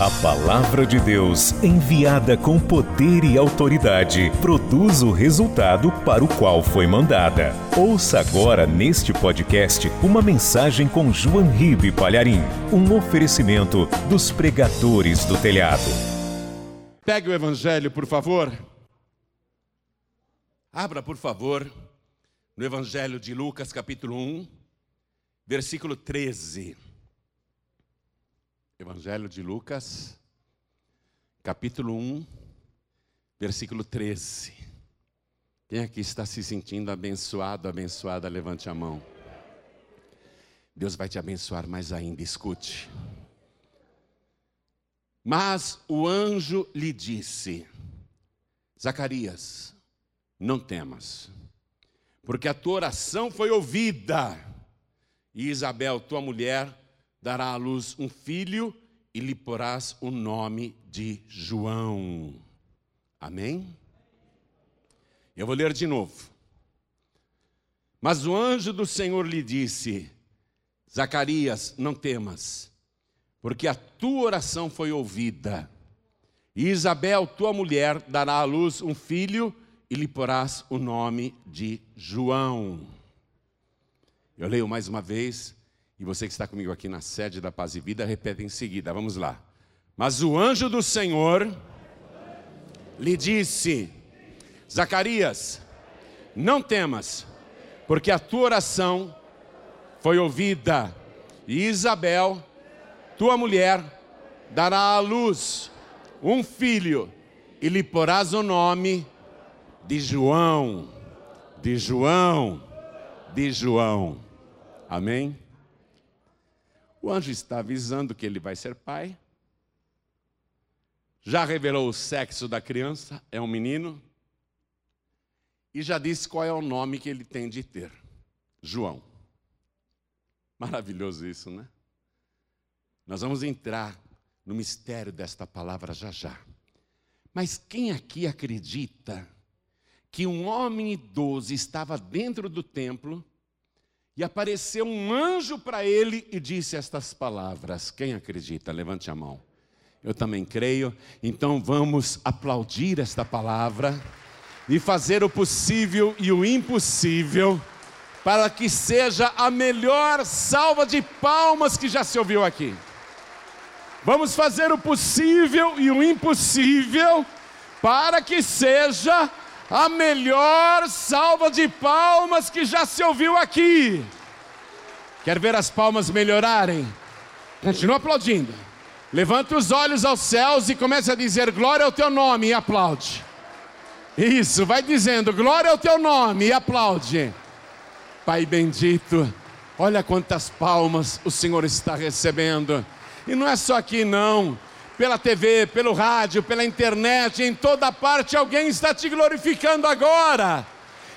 A palavra de Deus, enviada com poder e autoridade, produz o resultado para o qual foi mandada. Ouça agora neste podcast uma mensagem com João Ribe Palharim, um oferecimento dos pregadores do telhado. Pegue o evangelho, por favor. Abra, por favor, no evangelho de Lucas, capítulo 1, versículo 13. Evangelho de Lucas, capítulo 1, versículo 13. Quem aqui está se sentindo abençoado, abençoada, levante a mão. Deus vai te abençoar mais ainda, escute. Mas o anjo lhe disse: Zacarias, não temas, porque a tua oração foi ouvida, e Isabel, tua mulher, dará à luz um filho e lhe porás o nome de João. Amém? Eu vou ler de novo. Mas o anjo do Senhor lhe disse: Zacarias, não temas, porque a tua oração foi ouvida. E Isabel, tua mulher, dará à luz um filho e lhe porás o nome de João. Eu leio mais uma vez. E você que está comigo aqui na sede da Paz e Vida, repete em seguida. Vamos lá. Mas o anjo do Senhor lhe disse: Zacarias, não temas, porque a tua oração foi ouvida, e Isabel, tua mulher, dará à luz um filho, e lhe porás o nome de João, de João, de João. Amém? O anjo está avisando que ele vai ser pai. Já revelou o sexo da criança, é um menino. E já disse qual é o nome que ele tem de ter: João. Maravilhoso isso, né? Nós vamos entrar no mistério desta palavra já já. Mas quem aqui acredita que um homem idoso estava dentro do templo e apareceu um anjo para ele e disse estas palavras. Quem acredita? Levante a mão. Eu também creio. Então vamos aplaudir esta palavra e fazer o possível e o impossível para que seja a melhor salva de palmas que já se ouviu aqui. Vamos fazer o possível e o impossível para que seja a melhor salva de palmas que já se ouviu aqui. Quer ver as palmas melhorarem? Continua aplaudindo. Levanta os olhos aos céus e comece a dizer glória ao teu nome e aplaude. Isso, vai dizendo glória ao teu nome e aplaude. Pai bendito, olha quantas palmas o Senhor está recebendo. E não é só aqui não pela TV, pelo rádio, pela internet, em toda parte alguém está te glorificando agora.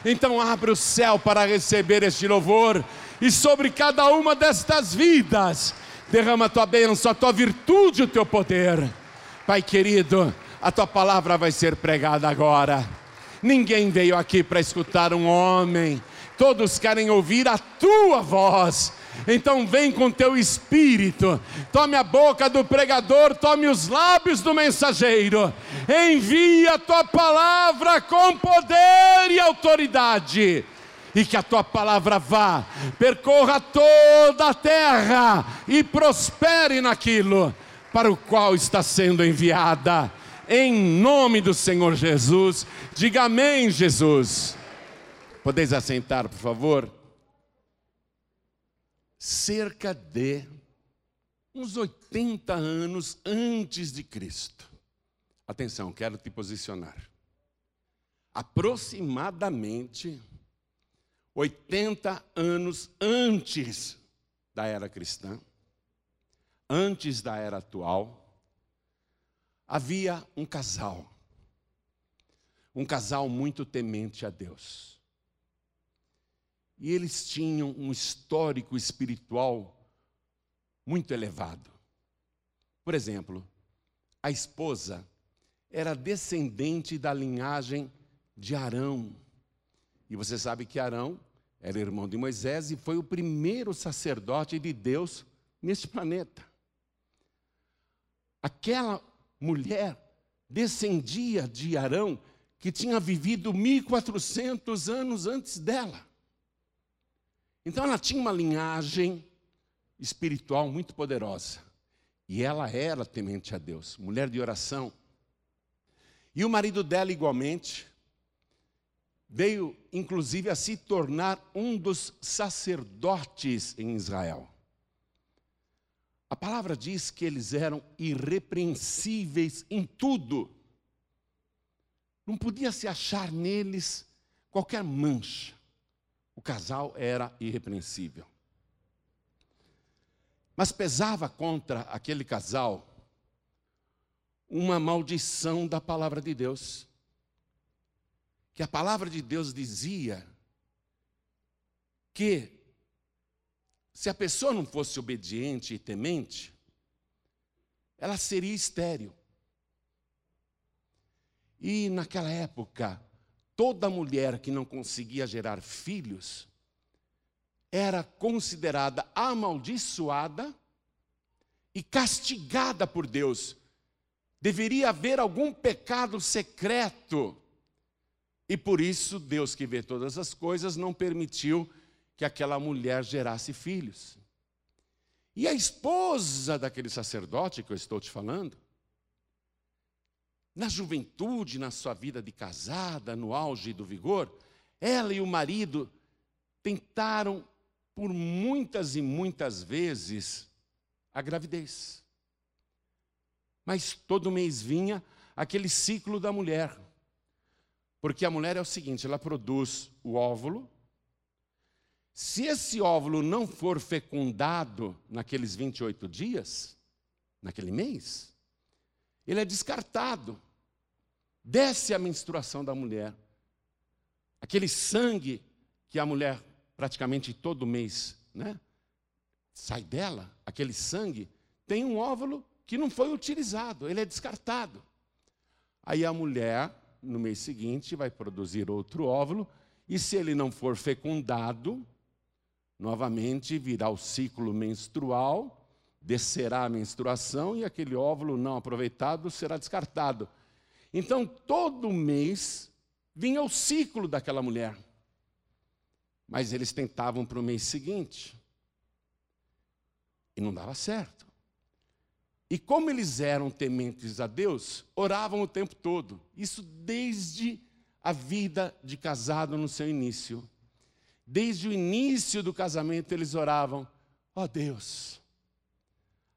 Então abre o céu para receber este louvor e sobre cada uma destas vidas derrama a tua bênção, a tua virtude, o teu poder. Pai querido, a tua palavra vai ser pregada agora. Ninguém veio aqui para escutar um homem, todos querem ouvir a tua voz. Então vem com teu espírito, tome a boca do pregador, tome os lábios do mensageiro, envia a tua palavra com poder e autoridade, e que a tua palavra vá, percorra toda a terra e prospere naquilo para o qual está sendo enviada, em nome do Senhor Jesus. Diga amém, Jesus. Podeis assentar, por favor? Cerca de uns 80 anos antes de Cristo. Atenção, quero te posicionar. Aproximadamente 80 anos antes da era cristã, antes da era atual, havia um casal. Um casal muito temente a Deus. E eles tinham um histórico espiritual muito elevado. Por exemplo, a esposa era descendente da linhagem de Arão. E você sabe que Arão era irmão de Moisés e foi o primeiro sacerdote de Deus neste planeta. aquela mulher descendia de Arão, que tinha vivido 1400 anos antes dela. Então ela tinha uma linhagem espiritual muito poderosa. E ela era temente a Deus, mulher de oração. E o marido dela, igualmente, veio inclusive a se tornar um dos sacerdotes em Israel. A palavra diz que eles eram irrepreensíveis em tudo. Não podia se achar neles qualquer mancha. O casal era irrepreensível. Mas pesava contra aquele casal uma maldição da palavra de Deus. Que a palavra de Deus dizia que se a pessoa não fosse obediente e temente, ela seria estéril. E naquela época, toda mulher que não conseguia gerar filhos era considerada amaldiçoada e castigada por Deus. Deveria haver algum pecado secreto. E por isso, Deus que vê todas as coisas não permitiu que aquela mulher gerasse filhos. E a esposa daquele sacerdote que eu estou te falando, na juventude, na sua vida de casada, no auge do vigor, ela e o marido tentaram por muitas e muitas vezes a gravidez. Mas todo mês vinha aquele ciclo da mulher. Porque a mulher é o seguinte: ela produz o óvulo. Se esse óvulo não for fecundado naqueles 28 dias, naquele mês, ele é descartado. Desce a menstruação da mulher. Aquele sangue que a mulher praticamente todo mês, né? Sai dela, aquele sangue, tem um óvulo que não foi utilizado, ele é descartado. Aí a mulher, no mês seguinte, vai produzir outro óvulo, e se ele não for fecundado, novamente virá o ciclo menstrual, descerá a menstruação e aquele óvulo não aproveitado será descartado. Então, todo mês vinha o ciclo daquela mulher. Mas eles tentavam para o mês seguinte. E não dava certo. E como eles eram tementes a Deus, oravam o tempo todo. Isso desde a vida de casado no seu início. Desde o início do casamento, eles oravam: Ó oh Deus,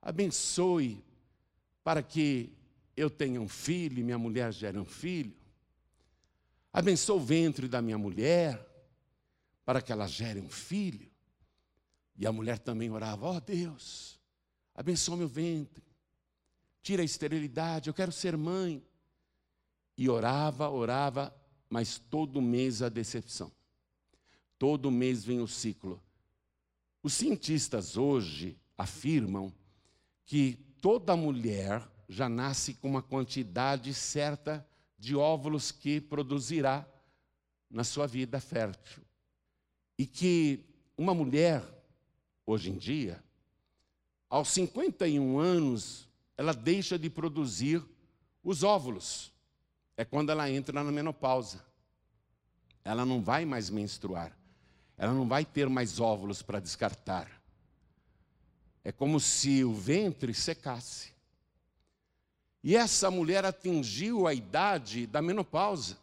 abençoe para que eu tenha um filho e minha mulher gere um filho. Abençoe o ventre da minha mulher para que ela gere um filho. E a mulher também orava: Ó oh, Deus, abençoa meu ventre, tira a esterilidade, eu quero ser mãe. E orava, orava, mas todo mês a decepção. Todo mês vem o ciclo. Os cientistas hoje afirmam que toda mulher já nasce com uma quantidade certa de óvulos que produzirá na sua vida fértil. E que uma mulher, hoje em dia, aos 51 anos, ela deixa de produzir os óvulos. É quando ela entra na menopausa. Ela não vai mais menstruar. Ela não vai ter mais óvulos para descartar. É como se o ventre secasse. E essa mulher atingiu a idade da menopausa.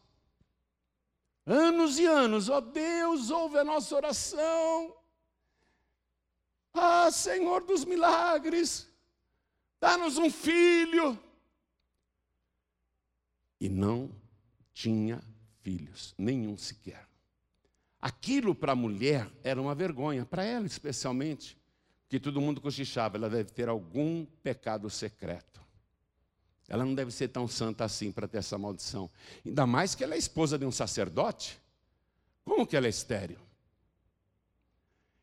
Anos e anos, ó oh Deus, ouve a nossa oração. Ah, Senhor dos milagres, dá-nos um filho. E não tinha filhos, nenhum sequer. Aquilo para a mulher era uma vergonha, para ela especialmente, que todo mundo cochichava, ela deve ter algum pecado secreto. Ela não deve ser tão santa assim para ter essa maldição. Ainda mais que ela é esposa de um sacerdote. Como que ela é estéreo?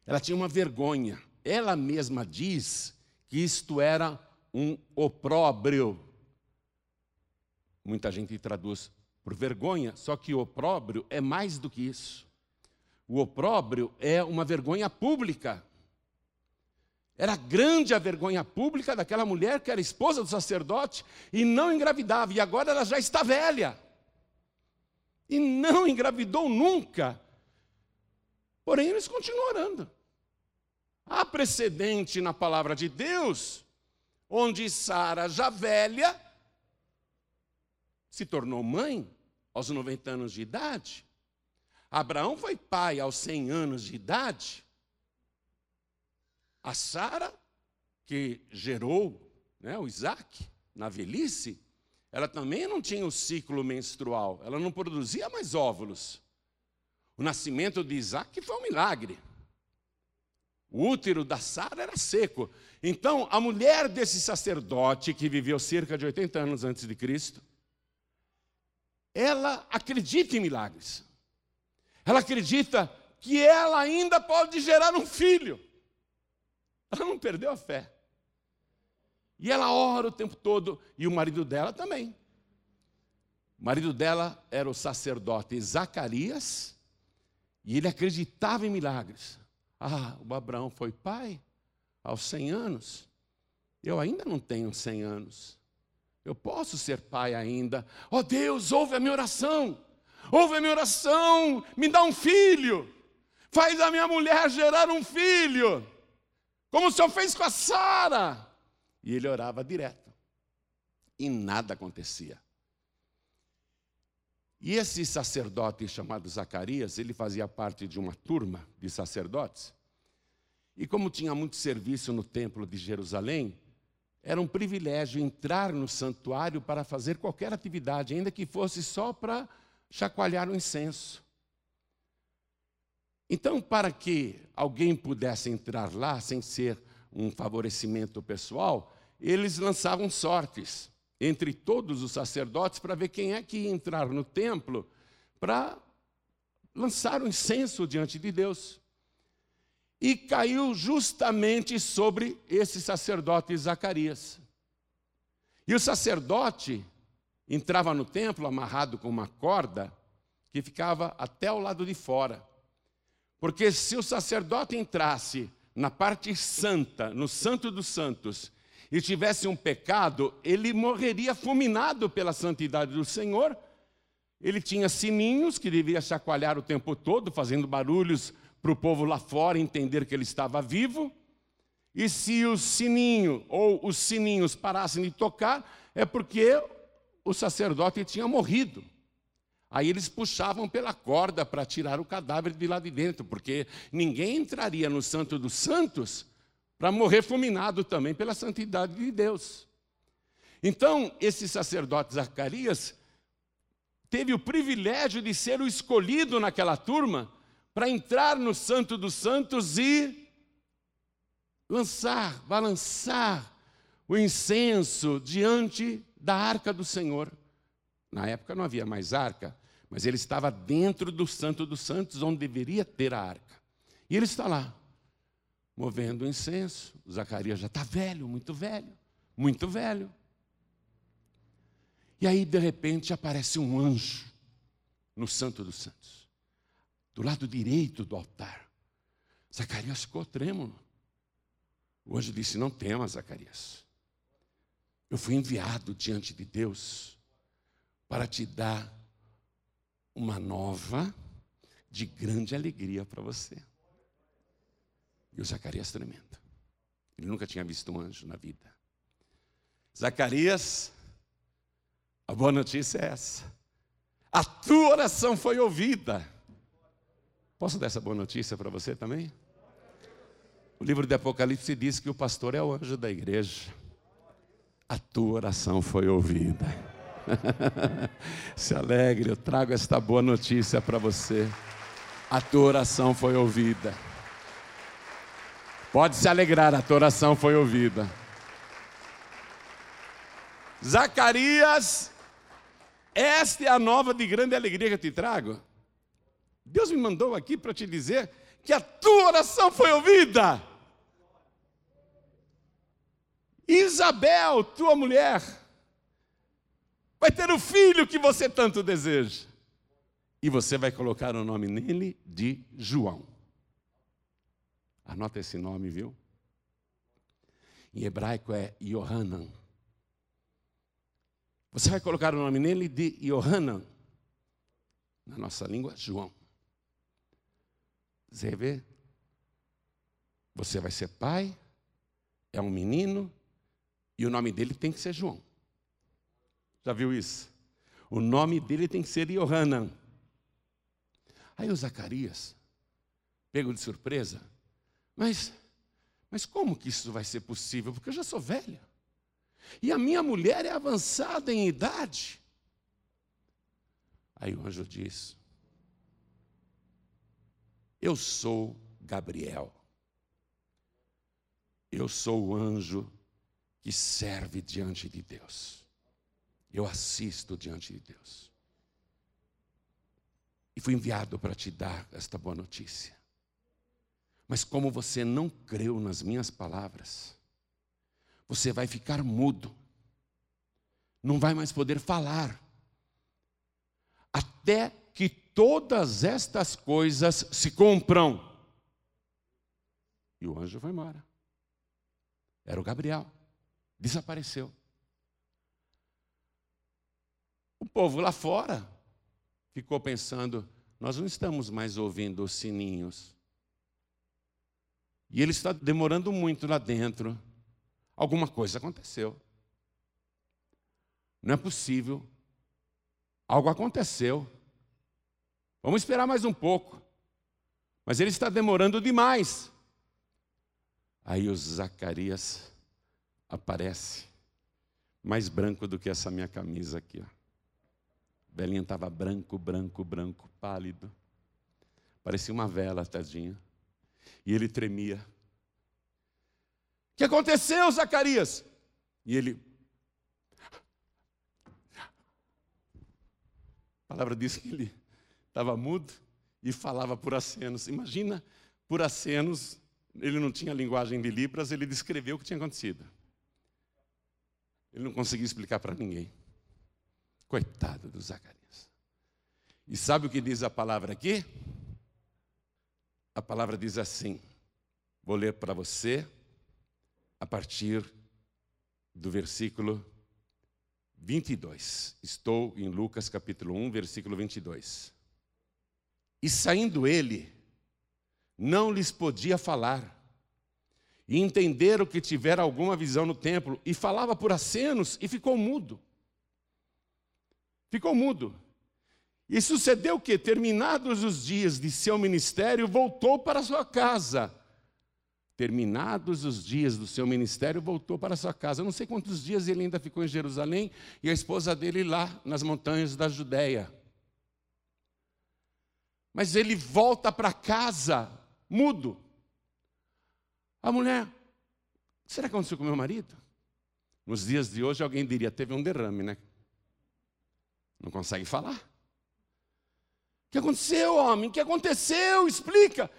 Ela tinha uma vergonha. Ela mesma diz que isto era um opróbrio. Muita gente traduz por vergonha, só que o opróbrio é mais do que isso. O opróbrio é uma vergonha pública. Era grande a vergonha pública daquela mulher que era esposa do sacerdote e não engravidava, e agora ela já está velha. E não engravidou nunca. Porém, eles continuam orando. Há precedente na palavra de Deus, onde Sara, já velha, se tornou mãe aos 90 anos de idade. Abraão foi pai aos 100 anos de idade. A Sara, que gerou né, o Isaac na velhice, ela também não tinha o ciclo menstrual, ela não produzia mais óvulos. O nascimento de Isaac foi um milagre. O útero da Sara era seco. Então, a mulher desse sacerdote, que viveu cerca de 80 anos antes de Cristo, ela acredita em milagres. Ela acredita que ela ainda pode gerar um filho. Ela não perdeu a fé. E ela ora o tempo todo, e o marido dela também. O marido dela era o sacerdote Zacarias, e ele acreditava em milagres. Ah, o Abraão foi pai aos 100 anos. Eu ainda não tenho 100 anos. Eu posso ser pai ainda. Oh Deus, ouve a minha oração. Ouve a minha oração. Me dá um filho. Faz a minha mulher gerar um filho. Como o Senhor fez com a Sara. E ele orava direto. E nada acontecia. E esse sacerdote chamado Zacarias, ele fazia parte de uma turma de sacerdotes. E como tinha muito serviço no templo de Jerusalém, era um privilégio entrar no santuário para fazer qualquer atividade, ainda que fosse só para chacoalhar o incenso. Então, para que alguém pudesse entrar lá sem ser um favorecimento pessoal, eles lançavam sortes entre todos os sacerdotes para ver quem é que ia entrar no templo para lançar o um incenso diante de Deus. E caiu justamente sobre esse sacerdote Zacarias. E o sacerdote entrava no templo amarrado com uma corda que ficava até o lado de fora. Porque se o sacerdote entrasse na parte santa, no Santo dos Santos, e tivesse um pecado, ele morreria fulminado pela santidade do Senhor. Ele tinha sininhos que devia chacoalhar o tempo todo, fazendo barulhos para o povo lá fora entender que ele estava vivo. E se o sininho ou os sininhos parassem de tocar, é porque o sacerdote tinha morrido. Aí eles puxavam pela corda para tirar o cadáver de lá de dentro, porque ninguém entraria no Santo dos Santos para morrer fulminado também pela santidade de Deus. Então, esse sacerdote Zacarias teve o privilégio de ser o escolhido naquela turma para entrar no Santo dos Santos e lançar, balançar o incenso diante da arca do Senhor. Na época não havia mais arca, mas ele estava dentro do Santo dos Santos, onde deveria ter a arca. E ele está lá, movendo o incenso. Zacarias já está velho, muito velho, muito velho. E aí, de repente, aparece um anjo no Santo dos Santos, do lado direito do altar. Zacarias ficou trêmulo. O anjo disse: Não temas, Zacarias. Eu fui enviado diante de Deus para te dar uma nova de grande alegria para você. E o Zacarias tremendo. Ele nunca tinha visto um anjo na vida. Zacarias, a boa notícia é essa. A tua oração foi ouvida. Posso dar essa boa notícia para você também? O livro de Apocalipse diz que o pastor é o anjo da igreja. A tua oração foi ouvida. Se alegre, eu trago esta boa notícia para você. A tua oração foi ouvida. Pode se alegrar, a tua oração foi ouvida. Zacarias, esta é a nova de grande alegria que eu te trago. Deus me mandou aqui para te dizer que a tua oração foi ouvida. Isabel, tua mulher, vai ter o filho que você tanto deseja. E você vai colocar o nome nele de João. Anota esse nome, viu? Em hebraico é Yohanan. Você vai colocar o nome nele de Yohanan. Na nossa língua, João. Você vê? Você vai ser pai, é um menino, e o nome dele tem que ser João. Já viu isso? O nome dele tem que ser Yohanan. Aí o Zacarias, pego de surpresa, mas, mas como que isso vai ser possível? Porque eu já sou velha. E a minha mulher é avançada em idade. Aí o anjo diz: Eu sou Gabriel. Eu sou o anjo que serve diante de Deus. Eu assisto diante de Deus. E fui enviado para te dar esta boa notícia. Mas como você não creu nas minhas palavras, você vai ficar mudo, não vai mais poder falar, até que todas estas coisas se cumpram. E o anjo foi embora. Era o Gabriel, desapareceu. O povo lá fora ficou pensando: nós não estamos mais ouvindo os sininhos. E ele está demorando muito lá dentro. Alguma coisa aconteceu. Não é possível. Algo aconteceu. Vamos esperar mais um pouco. Mas ele está demorando demais. Aí o Zacarias aparece, mais branco do que essa minha camisa aqui. Ó. Belinha estava branco, branco, branco, pálido. Parecia uma vela, tadinha. E ele tremia que aconteceu, Zacarias? E ele. A palavra diz que ele estava mudo e falava por acenos. Imagina, por acenos, ele não tinha linguagem de Libras, ele descreveu o que tinha acontecido. Ele não conseguia explicar para ninguém. Coitado do Zacarias. E sabe o que diz a palavra aqui? A palavra diz assim: vou ler para você a partir do versículo 22. Estou em Lucas capítulo 1, versículo 22. E saindo ele, não lhes podia falar. E entenderam que tivera alguma visão no templo, e falava por acenos, e ficou mudo. Ficou mudo. E sucedeu que, terminados os dias de seu ministério, voltou para sua casa Terminados os dias do seu ministério, voltou para sua casa. Eu não sei quantos dias ele ainda ficou em Jerusalém e a esposa dele lá nas montanhas da Judéia. Mas ele volta para casa mudo. A mulher, será que aconteceu com meu marido? Nos dias de hoje alguém diria, teve um derrame, né? Não consegue falar. O que aconteceu, homem? O que aconteceu? Explica.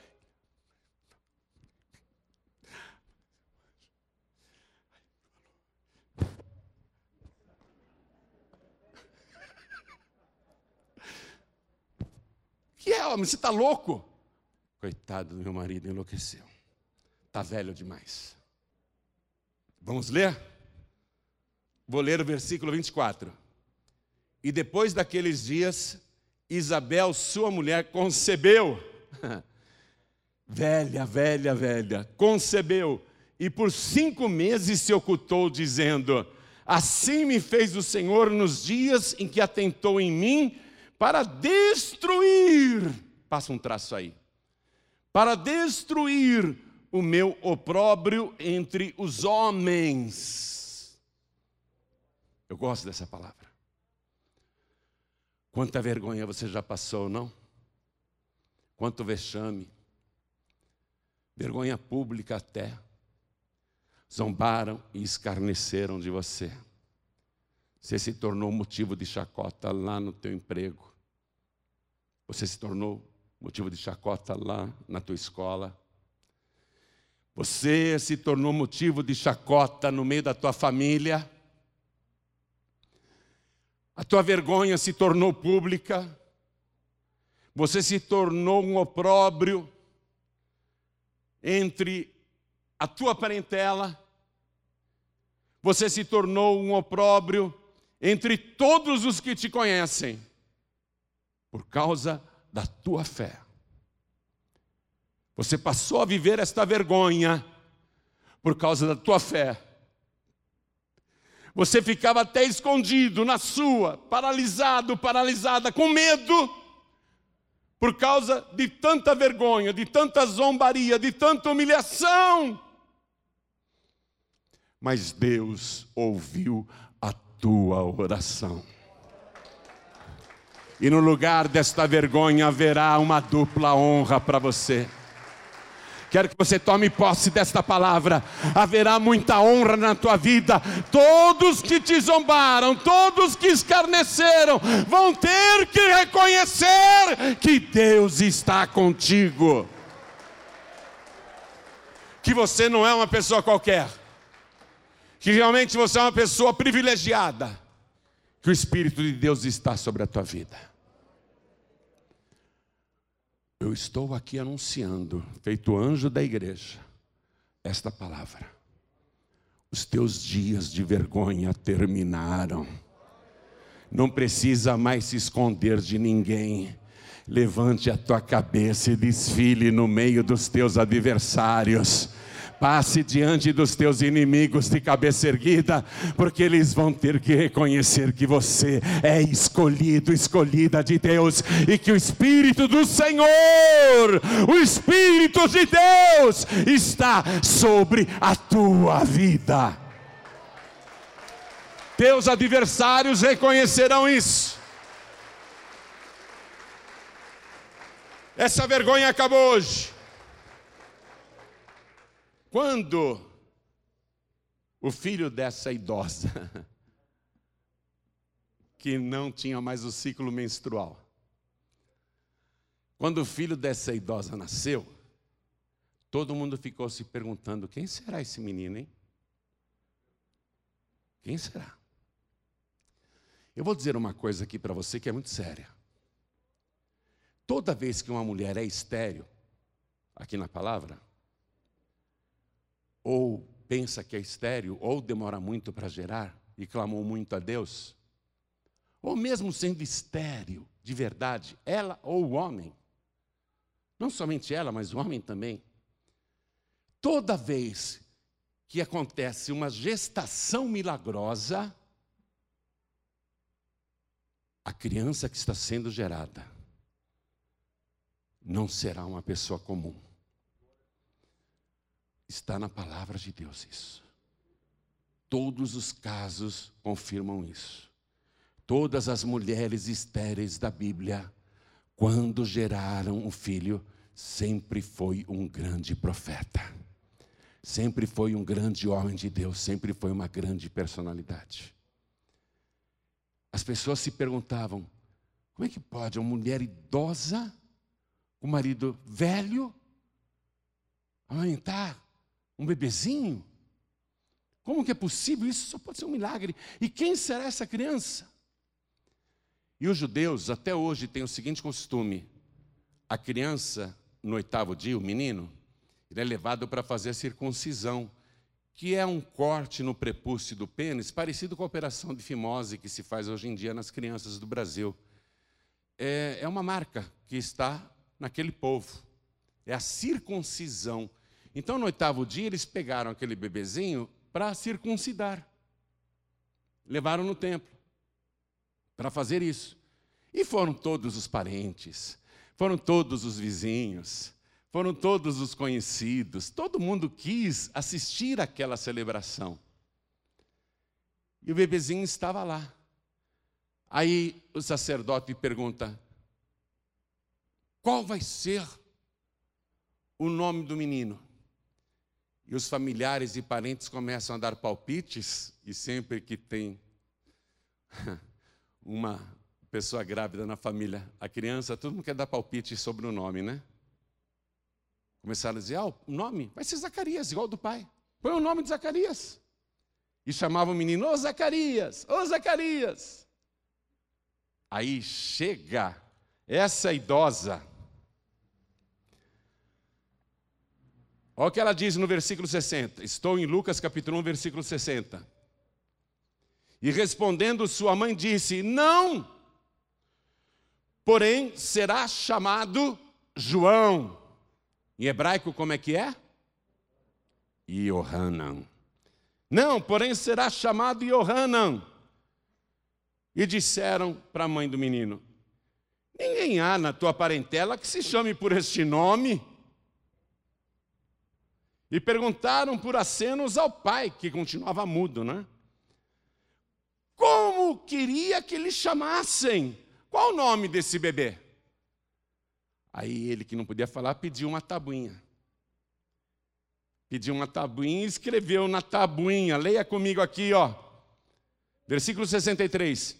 que é, homem? Você está louco? Coitado do meu marido, enlouqueceu. Está velho demais. Vamos ler? Vou ler o versículo 24. E depois daqueles dias, Isabel, sua mulher, concebeu. velha, velha, velha. Concebeu. E por cinco meses se ocultou, dizendo: Assim me fez o Senhor nos dias em que atentou em mim para destruir, passa um traço aí, para destruir o meu opróbrio entre os homens. Eu gosto dessa palavra. Quanta vergonha você já passou, não? Quanto vexame, vergonha pública até. Zombaram e escarneceram de você. Você se tornou motivo de chacota lá no teu emprego. Você se tornou motivo de chacota lá na tua escola. Você se tornou motivo de chacota no meio da tua família. A tua vergonha se tornou pública. Você se tornou um opróbrio entre a tua parentela você se tornou um opróbrio entre todos os que te conhecem, por causa da tua fé. Você passou a viver esta vergonha por causa da tua fé. Você ficava até escondido na sua, paralisado, paralisada, com medo, por causa de tanta vergonha, de tanta zombaria, de tanta humilhação. Mas Deus ouviu a tua oração. E no lugar desta vergonha haverá uma dupla honra para você. Quero que você tome posse desta palavra. Haverá muita honra na tua vida. Todos que te zombaram, todos que escarneceram, vão ter que reconhecer que Deus está contigo. Que você não é uma pessoa qualquer. Que realmente você é uma pessoa privilegiada. Que o Espírito de Deus está sobre a tua vida. Eu estou aqui anunciando, feito anjo da igreja, esta palavra. Os teus dias de vergonha terminaram. Não precisa mais se esconder de ninguém. Levante a tua cabeça e desfile no meio dos teus adversários Passe diante dos teus inimigos de cabeça erguida, porque eles vão ter que reconhecer que você é escolhido, escolhida de Deus, e que o Espírito do Senhor, o Espírito de Deus, está sobre a tua vida. Teus adversários reconhecerão isso. Essa vergonha acabou hoje. Quando o filho dessa idosa, que não tinha mais o ciclo menstrual, quando o filho dessa idosa nasceu, todo mundo ficou se perguntando: quem será esse menino, hein? Quem será? Eu vou dizer uma coisa aqui para você que é muito séria. Toda vez que uma mulher é estéreo, aqui na palavra, ou pensa que é estéreo, ou demora muito para gerar e clamou muito a Deus, ou mesmo sendo estéreo de verdade, ela ou o homem, não somente ela, mas o homem também, toda vez que acontece uma gestação milagrosa, a criança que está sendo gerada não será uma pessoa comum. Está na palavra de Deus isso. Todos os casos confirmam isso. Todas as mulheres estéreis da Bíblia, quando geraram um filho, sempre foi um grande profeta. Sempre foi um grande homem de Deus, sempre foi uma grande personalidade. As pessoas se perguntavam: como é que pode uma mulher idosa, com um marido velho, amamentar um bebezinho? Como que é possível? Isso só pode ser um milagre. E quem será essa criança? E os judeus até hoje têm o seguinte costume: a criança, no oitavo dia, o menino, ele é levado para fazer a circuncisão, que é um corte no prepúcio do pênis, parecido com a operação de fimose que se faz hoje em dia nas crianças do Brasil. É, é uma marca que está naquele povo. É a circuncisão. Então, no oitavo dia, eles pegaram aquele bebezinho para circuncidar. Levaram no templo para fazer isso. E foram todos os parentes, foram todos os vizinhos, foram todos os conhecidos, todo mundo quis assistir àquela celebração. E o bebezinho estava lá. Aí o sacerdote pergunta: qual vai ser o nome do menino? E os familiares e parentes começam a dar palpites, e sempre que tem uma pessoa grávida na família, a criança, todo mundo quer dar palpite sobre o nome, né? Começaram a dizer: ah, o nome vai ser Zacarias, igual do pai. Põe o nome de Zacarias. E chamavam o menino: Ô Zacarias, ô Zacarias. Aí chega essa idosa Olha o que ela diz no versículo 60. Estou em Lucas capítulo 1, versículo 60. E respondendo, sua mãe disse: Não, porém será chamado João. Em hebraico, como é que é? Yohanan. Não, porém será chamado Yohanan. E disseram para a mãe do menino: Ninguém há na tua parentela que se chame por este nome. E perguntaram por acenos ao pai, que continuava mudo, né? Como queria que lhe chamassem? Qual o nome desse bebê? Aí ele, que não podia falar, pediu uma tabuinha. Pediu uma tabuinha e escreveu na tabuinha. Leia comigo aqui, ó. Versículo 63.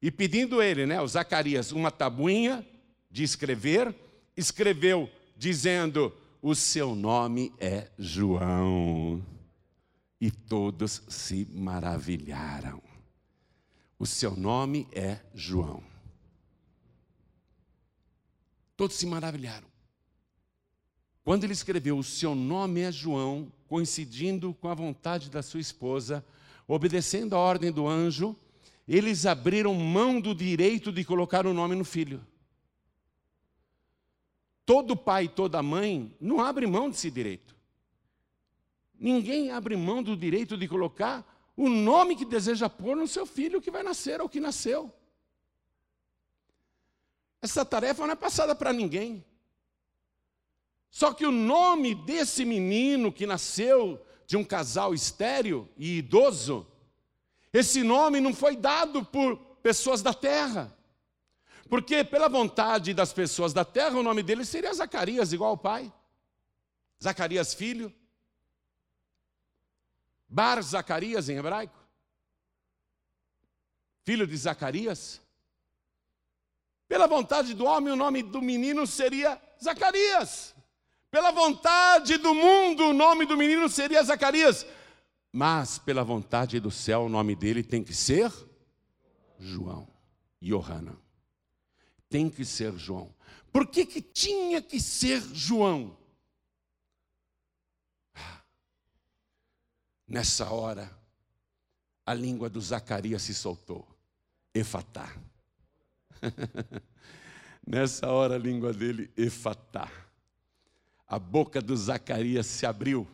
E pedindo ele, né, o Zacarias, uma tabuinha de escrever, escreveu dizendo: O seu nome é João. E todos se maravilharam. O seu nome é João. Todos se maravilharam. Quando ele escreveu: O seu nome é João, coincidindo com a vontade da sua esposa, obedecendo a ordem do anjo, eles abriram mão do direito de colocar o nome no filho. Todo pai e toda mãe não abre mão desse direito. Ninguém abre mão do direito de colocar o nome que deseja pôr no seu filho que vai nascer ou que nasceu. Essa tarefa não é passada para ninguém. Só que o nome desse menino que nasceu de um casal estéreo e idoso esse nome não foi dado por pessoas da terra. Porque, pela vontade das pessoas da terra, o nome dele seria Zacarias, igual ao pai. Zacarias, filho. Bar Zacarias em hebraico. Filho de Zacarias. Pela vontade do homem, o nome do menino seria Zacarias. Pela vontade do mundo, o nome do menino seria Zacarias. Mas, pela vontade do céu, o nome dele tem que ser João. Johanna. Tem que ser João. Por que, que tinha que ser João? Nessa hora, a língua do Zacarias se soltou. Efatá. Nessa hora, a língua dele, Efatá. A boca do Zacarias se abriu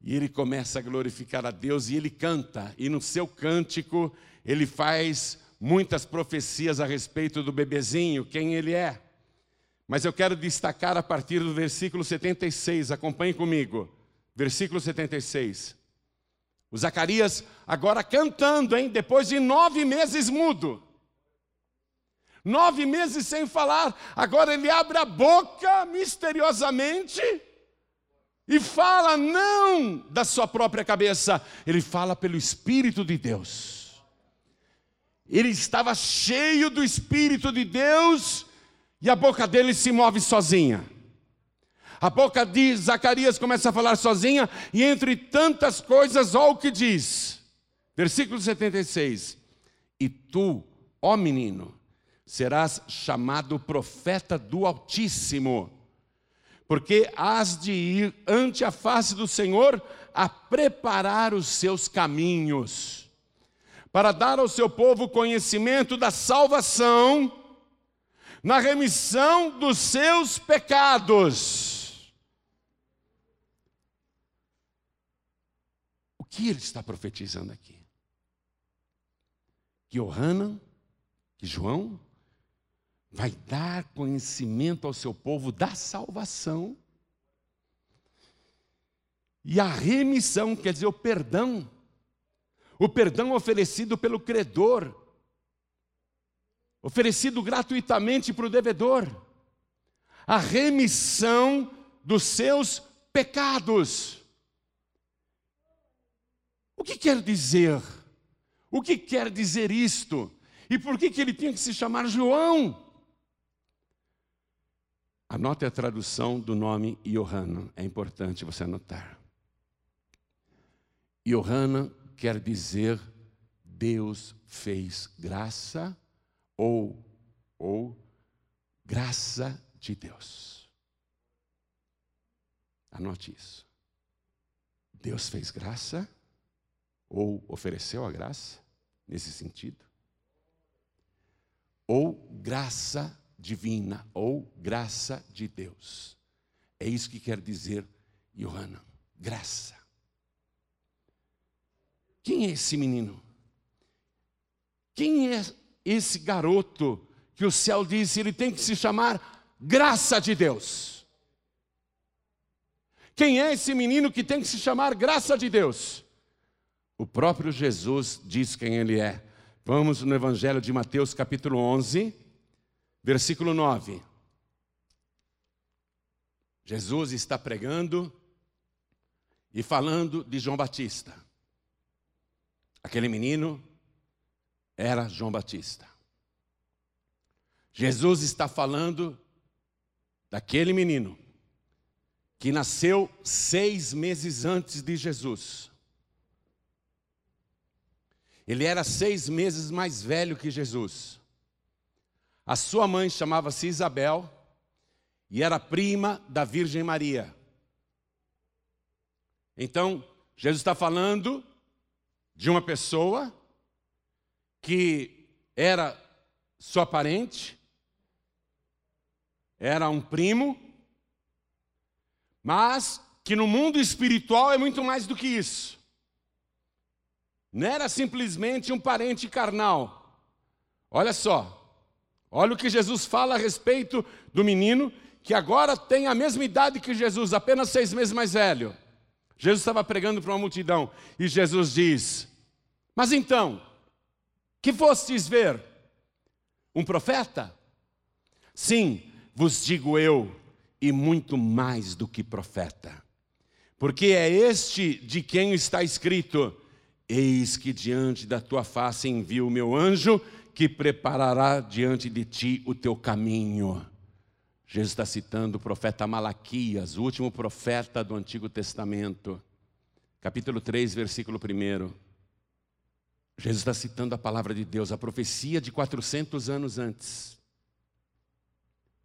e ele começa a glorificar a Deus e ele canta, e no seu cântico ele faz muitas profecias a respeito do bebezinho, quem ele é. Mas eu quero destacar a partir do versículo 76, acompanhe comigo. Versículo 76. O Zacarias agora cantando, hein? Depois de nove meses mudo. Nove meses sem falar, agora ele abre a boca misteriosamente e fala não da sua própria cabeça, ele fala pelo Espírito de Deus. Ele estava cheio do Espírito de Deus e a boca dele se move sozinha. A boca de Zacarias começa a falar sozinha, e entre tantas coisas, olha o que diz. Versículo 76. E tu, ó menino, serás chamado profeta do Altíssimo porque has de ir ante a face do Senhor a preparar os seus caminhos, para dar ao seu povo conhecimento da salvação, na remissão dos seus pecados. O que ele está profetizando aqui? Que Johanan, que João, vai dar conhecimento ao seu povo da salvação. E a remissão, quer dizer, o perdão. O perdão oferecido pelo credor, oferecido gratuitamente para o devedor. A remissão dos seus pecados. O que quer dizer? O que quer dizer isto? E por que, que ele tinha que se chamar João? Anote a tradução do nome Johanna, é importante você anotar. Johanna quer dizer Deus fez graça ou ou graça de Deus. Anote isso. Deus fez graça Ou ofereceu a graça, nesse sentido? Ou graça divina, ou graça de Deus. É isso que quer dizer Johanna, graça. Quem é esse menino? Quem é esse garoto que o céu disse ele tem que se chamar graça de Deus? Quem é esse menino que tem que se chamar graça de Deus? O próprio Jesus diz quem ele é. Vamos no Evangelho de Mateus, capítulo 11, versículo 9. Jesus está pregando e falando de João Batista. Aquele menino era João Batista. Jesus está falando daquele menino que nasceu seis meses antes de Jesus. Ele era seis meses mais velho que Jesus. A sua mãe chamava-se Isabel e era prima da Virgem Maria. Então, Jesus está falando de uma pessoa que era sua parente, era um primo, mas que no mundo espiritual é muito mais do que isso. Não era simplesmente um parente carnal. Olha só, olha o que Jesus fala a respeito do menino que agora tem a mesma idade que Jesus, apenas seis meses mais velho. Jesus estava pregando para uma multidão e Jesus diz: Mas então, que fostes ver? Um profeta? Sim, vos digo eu, e muito mais do que profeta. Porque é este de quem está escrito: Eis que diante da tua face envio o meu anjo, que preparará diante de ti o teu caminho. Jesus está citando o profeta Malaquias, o último profeta do Antigo Testamento, capítulo 3, versículo 1. Jesus está citando a palavra de Deus, a profecia de 400 anos antes.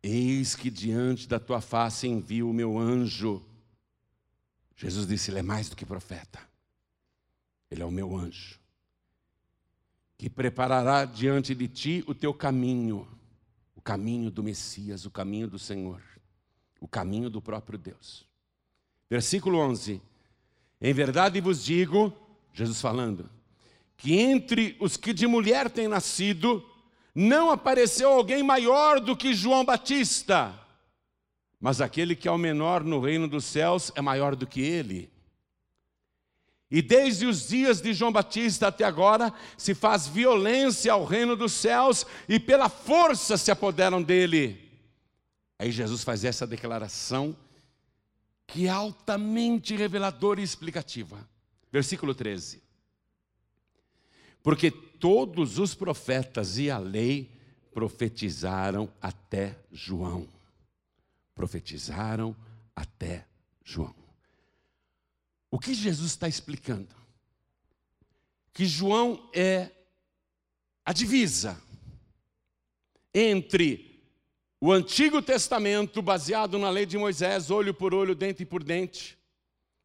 Eis que diante da tua face envio o meu anjo. Jesus disse: Ele é mais do que profeta, ele é o meu anjo, que preparará diante de ti o teu caminho, o caminho do Messias, o caminho do Senhor, o caminho do próprio Deus. Versículo 11: Em verdade vos digo, Jesus falando, que entre os que de mulher têm nascido, não apareceu alguém maior do que João Batista, mas aquele que é o menor no reino dos céus é maior do que ele. E desde os dias de João Batista até agora, se faz violência ao reino dos céus e pela força se apoderam dele. Aí Jesus faz essa declaração que é altamente reveladora e explicativa. Versículo 13 porque todos os profetas e a lei profetizaram até João. Profetizaram até João. O que Jesus está explicando? Que João é a divisa entre o Antigo Testamento, baseado na lei de Moisés, olho por olho, dente por dente,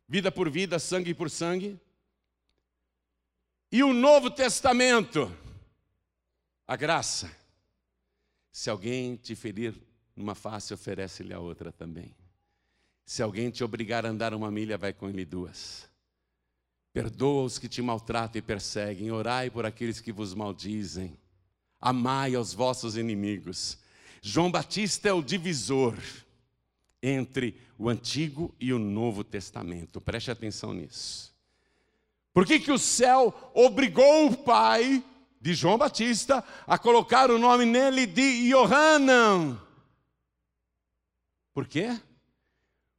vida por vida, sangue por sangue, e o Novo Testamento, a graça. Se alguém te ferir numa face, oferece-lhe a outra também. Se alguém te obrigar a andar uma milha, vai com ele duas. Perdoa os que te maltratam e perseguem, orai por aqueles que vos maldizem, amai aos vossos inimigos. João Batista é o divisor entre o Antigo e o Novo Testamento, preste atenção nisso. Por que, que o céu obrigou o pai de João Batista a colocar o nome nele de Yohanan? Por quê?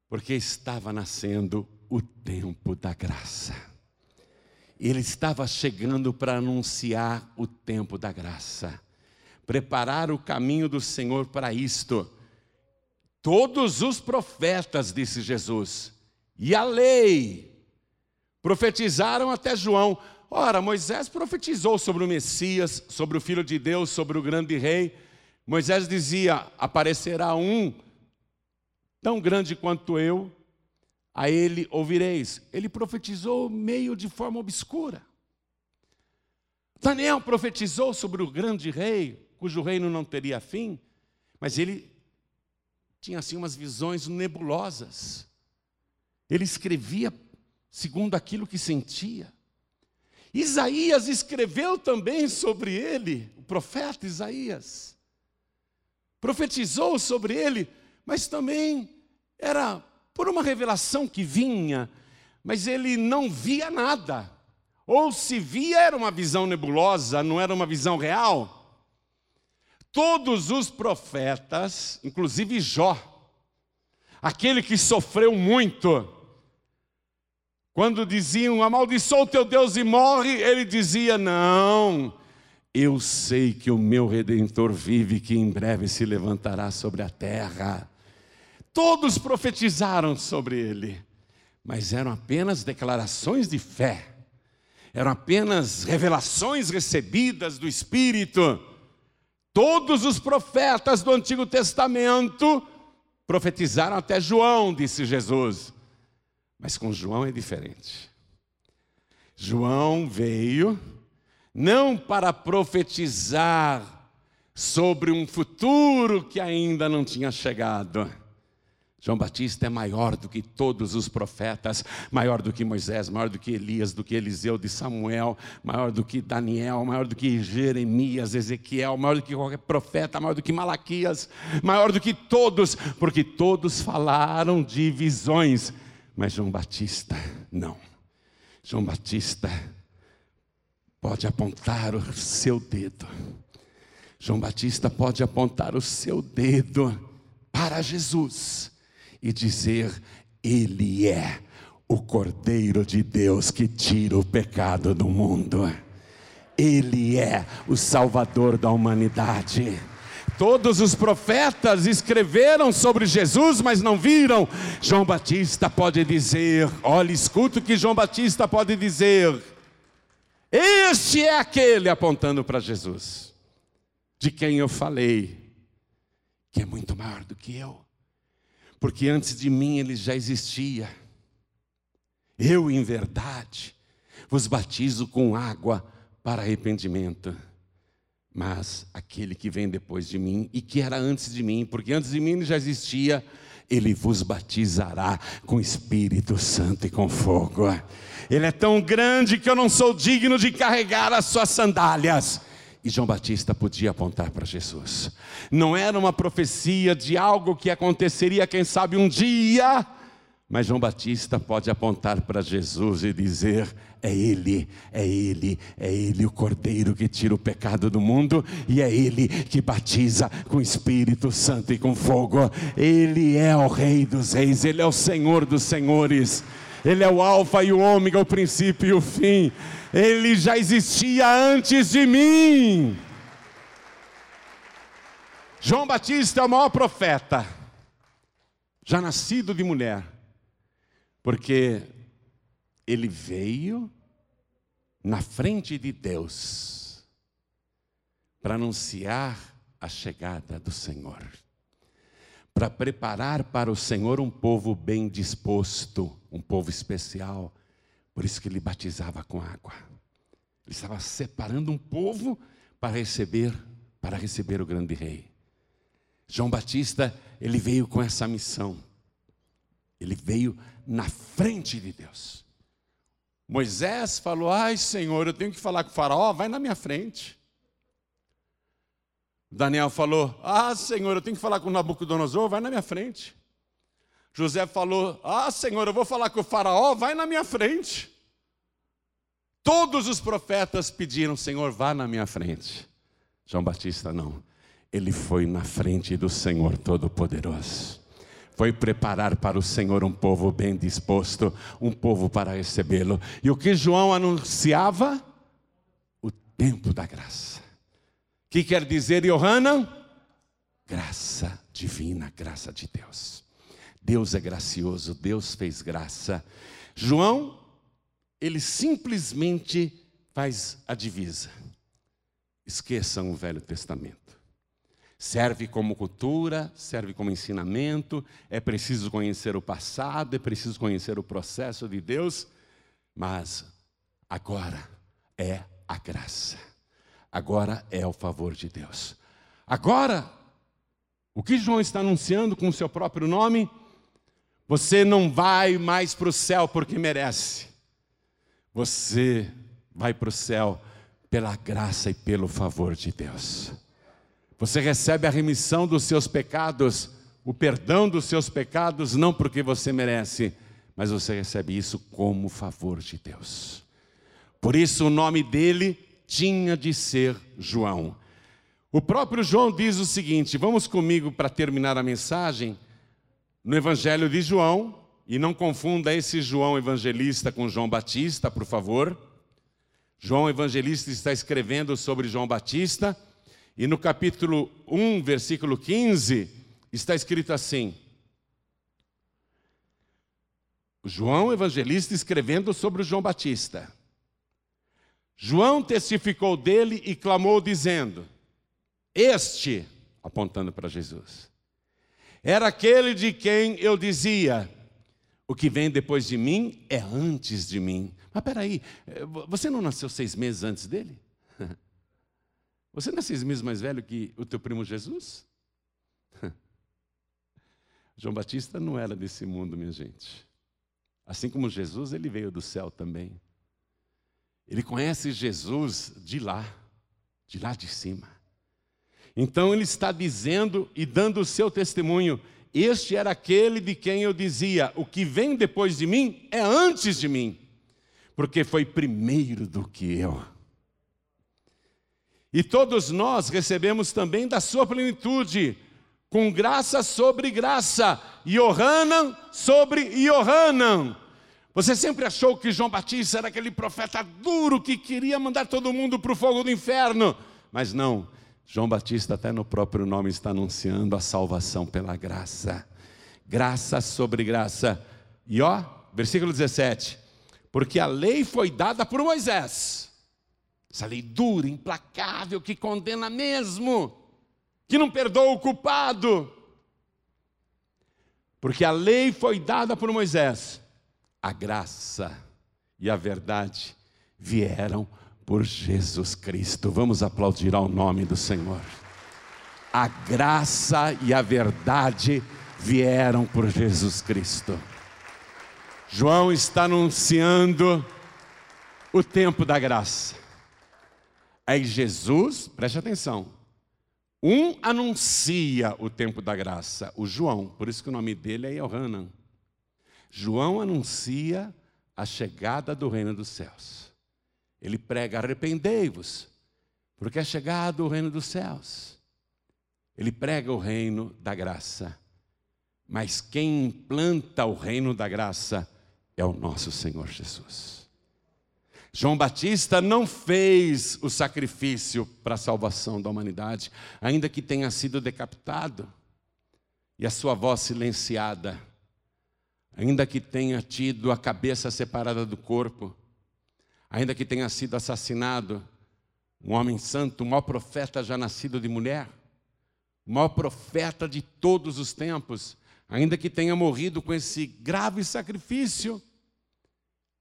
Porque estava nascendo o tempo da graça. Ele estava chegando para anunciar o tempo da graça, preparar o caminho do Senhor para isto. Todos os profetas, disse Jesus, e a lei Profetizaram até João. Ora, Moisés profetizou sobre o Messias, sobre o Filho de Deus, sobre o grande rei. Moisés dizia: aparecerá um tão grande quanto eu, a ele ouvireis. Ele profetizou meio de forma obscura. Daniel profetizou sobre o grande rei, cujo reino não teria fim, mas ele tinha assim umas visões nebulosas. Ele escrevia segundo aquilo que sentia. Isaías escreveu também sobre ele, o profeta Isaías. Profetizou sobre ele, mas também era por uma revelação que vinha, mas ele não via nada. Ou se via, era uma visão nebulosa, não era uma visão real. Todos os profetas, inclusive Jó, aquele que sofreu muito, quando diziam, amaldiçoa o teu Deus e morre, ele dizia, não, eu sei que o meu Redentor vive, que em breve se levantará sobre a terra. Todos profetizaram sobre ele, mas eram apenas declarações de fé, eram apenas revelações recebidas do Espírito. Todos os profetas do Antigo Testamento profetizaram até João, disse Jesus. Mas com João é diferente. João veio não para profetizar sobre um futuro que ainda não tinha chegado. João Batista é maior do que todos os profetas, maior do que Moisés, maior do que Elias, do que Eliseu de Samuel, maior do que Daniel, maior do que Jeremias, Ezequiel, maior do que qualquer profeta, maior do que Malaquias, maior do que todos, porque todos falaram de visões mas João Batista, não. João Batista pode apontar o seu dedo. João Batista pode apontar o seu dedo para Jesus e dizer: Ele é o Cordeiro de Deus que tira o pecado do mundo. Ele é o Salvador da humanidade. Todos os profetas escreveram sobre Jesus, mas não viram. João Batista pode dizer: olha, escuta o que João Batista pode dizer. Este é aquele apontando para Jesus, de quem eu falei, que é muito maior do que eu, porque antes de mim ele já existia. Eu, em verdade, vos batizo com água para arrependimento mas aquele que vem depois de mim e que era antes de mim, porque antes de mim ele já existia, ele vos batizará com Espírito Santo e com fogo. Ele é tão grande que eu não sou digno de carregar as suas sandálias. E João Batista podia apontar para Jesus. Não era uma profecia de algo que aconteceria, quem sabe, um dia mas João Batista pode apontar para Jesus e dizer: é Ele, é Ele, é Ele o Cordeiro que tira o pecado do mundo, e é Ele que batiza com Espírito Santo e com fogo. Ele é o Rei dos Reis, Ele é o Senhor dos Senhores, Ele é o Alfa e o Ômega, o princípio e o fim. Ele já existia antes de mim. João Batista é o maior profeta, já nascido de mulher porque ele veio na frente de Deus para anunciar a chegada do Senhor, para preparar para o Senhor um povo bem disposto, um povo especial. Por isso que ele batizava com água. Ele estava separando um povo para receber, para receber o grande rei. João Batista, ele veio com essa missão. Ele veio na frente de Deus. Moisés falou: Ai, Senhor, eu tenho que falar com o Faraó, vai na minha frente. Daniel falou: Ah, Senhor, eu tenho que falar com Nabucodonosor, vai na minha frente. José falou: Ah, Senhor, eu vou falar com o Faraó, vai na minha frente. Todos os profetas pediram: Senhor, vá na minha frente. João Batista não. Ele foi na frente do Senhor Todo-Poderoso foi preparar para o Senhor um povo bem disposto, um povo para recebê-lo. E o que João anunciava? O tempo da graça. Que quer dizer, Johanna? Graça divina, graça de Deus. Deus é gracioso, Deus fez graça. João, ele simplesmente faz a divisa. Esqueçam o Velho Testamento. Serve como cultura, serve como ensinamento, é preciso conhecer o passado, é preciso conhecer o processo de Deus, mas agora é a graça. Agora é o favor de Deus. Agora, o que João está anunciando com o seu próprio nome? Você não vai mais para o céu porque merece. Você vai para o céu pela graça e pelo favor de Deus. Você recebe a remissão dos seus pecados, o perdão dos seus pecados, não porque você merece, mas você recebe isso como favor de Deus. Por isso o nome dele tinha de ser João. O próprio João diz o seguinte: vamos comigo para terminar a mensagem, no Evangelho de João, e não confunda esse João evangelista com João Batista, por favor. João evangelista está escrevendo sobre João Batista, e no capítulo 1, versículo 15, está escrito assim: João evangelista escrevendo sobre João Batista. João testificou dele e clamou, dizendo: Este, apontando para Jesus, era aquele de quem eu dizia: O que vem depois de mim é antes de mim. Mas peraí, você não nasceu seis meses antes dele? Você não é seis meses mais velho que o teu primo Jesus? João Batista não era desse mundo, minha gente. Assim como Jesus, ele veio do céu também. Ele conhece Jesus de lá, de lá de cima. Então ele está dizendo e dando o seu testemunho: Este era aquele de quem eu dizia: O que vem depois de mim é antes de mim, porque foi primeiro do que eu. E todos nós recebemos também da sua plenitude, com graça sobre graça, Yohanan sobre Yohanan. Você sempre achou que João Batista era aquele profeta duro que queria mandar todo mundo para o fogo do inferno. Mas não, João Batista, até no próprio nome, está anunciando a salvação pela graça. Graça sobre graça. E ó, versículo 17: Porque a lei foi dada por Moisés, essa lei dura, implacável, que condena mesmo, que não perdoa o culpado. Porque a lei foi dada por Moisés a graça e a verdade vieram por Jesus Cristo. Vamos aplaudir ao nome do Senhor. A graça e a verdade vieram por Jesus Cristo. João está anunciando o tempo da graça. Aí Jesus, preste atenção, um anuncia o tempo da graça, o João, por isso que o nome dele é Yohanan. João anuncia a chegada do reino dos céus. Ele prega: arrependei-vos, porque é chegado o reino dos céus. Ele prega o reino da graça. Mas quem implanta o reino da graça é o nosso Senhor Jesus. João Batista não fez o sacrifício para a salvação da humanidade, ainda que tenha sido decapitado e a sua voz silenciada ainda que tenha tido a cabeça separada do corpo, ainda que tenha sido assassinado, um homem santo, o maior profeta já nascido de mulher, o maior profeta de todos os tempos, ainda que tenha morrido com esse grave sacrifício,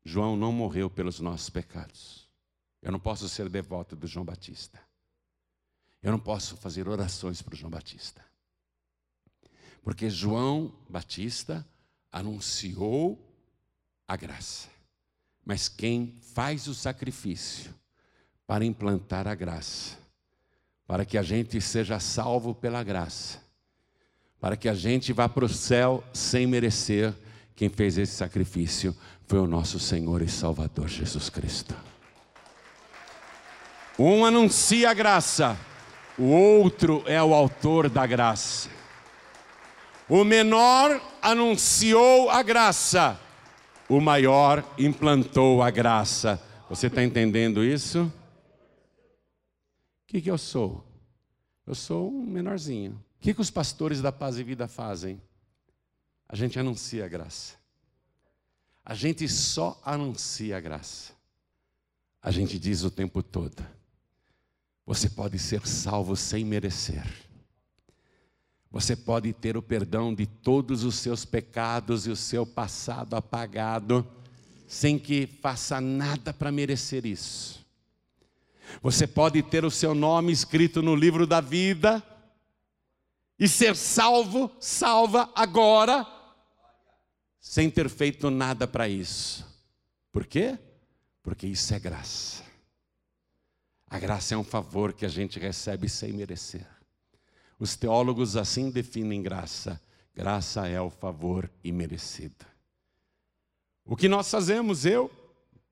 João não morreu pelos nossos pecados. Eu não posso ser devoto do João Batista. Eu não posso fazer orações para o João Batista. Porque João Batista anunciou a graça. Mas quem faz o sacrifício para implantar a graça, para que a gente seja salvo pela graça, para que a gente vá para o céu sem merecer, quem fez esse sacrifício foi o nosso Senhor e Salvador Jesus Cristo. Um anuncia a graça, o outro é o autor da graça. O menor anunciou a graça, o maior implantou a graça. Você está entendendo isso? O que, que eu sou? Eu sou um menorzinho. O que, que os pastores da paz e vida fazem? A gente anuncia a graça. A gente só anuncia a graça. A gente diz o tempo todo: você pode ser salvo sem merecer. Você pode ter o perdão de todos os seus pecados e o seu passado apagado, sem que faça nada para merecer isso. Você pode ter o seu nome escrito no livro da vida e ser salvo, salva agora, sem ter feito nada para isso. Por quê? Porque isso é graça. A graça é um favor que a gente recebe sem merecer. Os teólogos assim definem graça: graça é o favor imerecido. O que nós fazemos, eu,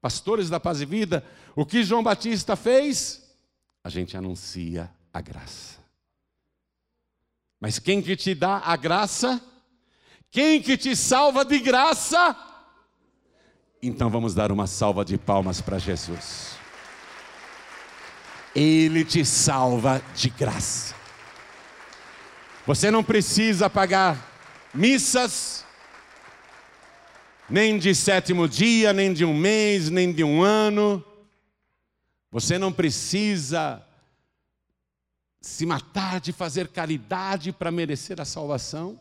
pastores da paz e vida, o que João Batista fez? A gente anuncia a graça. Mas quem que te dá a graça? Quem que te salva de graça? Então vamos dar uma salva de palmas para Jesus. Ele te salva de graça. Você não precisa pagar missas, nem de sétimo dia, nem de um mês, nem de um ano. Você não precisa se matar de fazer caridade para merecer a salvação.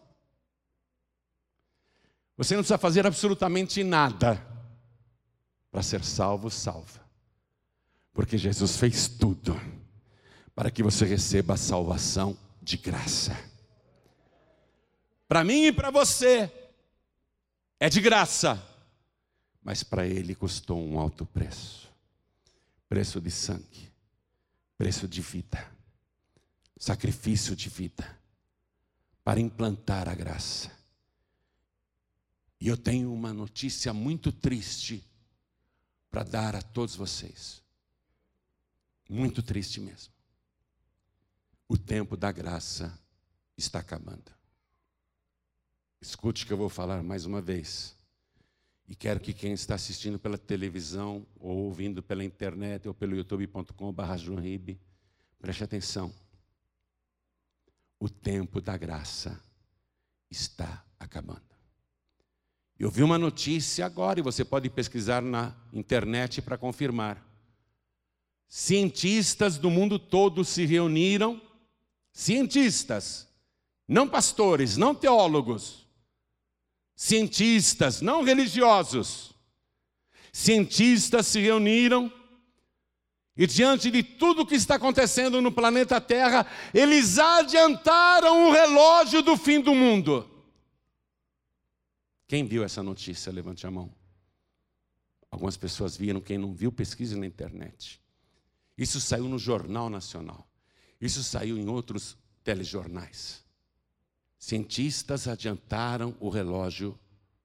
Você não precisa fazer absolutamente nada para ser salvo, salva. Porque Jesus fez tudo para que você receba a salvação de graça. Para mim e para você é de graça, mas para ele custou um alto preço preço de sangue, preço de vida, sacrifício de vida, para implantar a graça. E eu tenho uma notícia muito triste para dar a todos vocês. Muito triste mesmo. O tempo da graça está acabando. Escute que eu vou falar mais uma vez. E quero que quem está assistindo pela televisão, ou ouvindo pela internet, ou pelo youtube.com.br, preste atenção. O tempo da graça está acabando. Eu vi uma notícia agora, e você pode pesquisar na internet para confirmar. Cientistas do mundo todo se reuniram, cientistas, não pastores, não teólogos, cientistas, não religiosos. Cientistas se reuniram e, diante de tudo que está acontecendo no planeta Terra, eles adiantaram o relógio do fim do mundo. Quem viu essa notícia? Levante a mão. Algumas pessoas viram, quem não viu, pesquise na internet. Isso saiu no Jornal Nacional. Isso saiu em outros telejornais. Cientistas adiantaram o relógio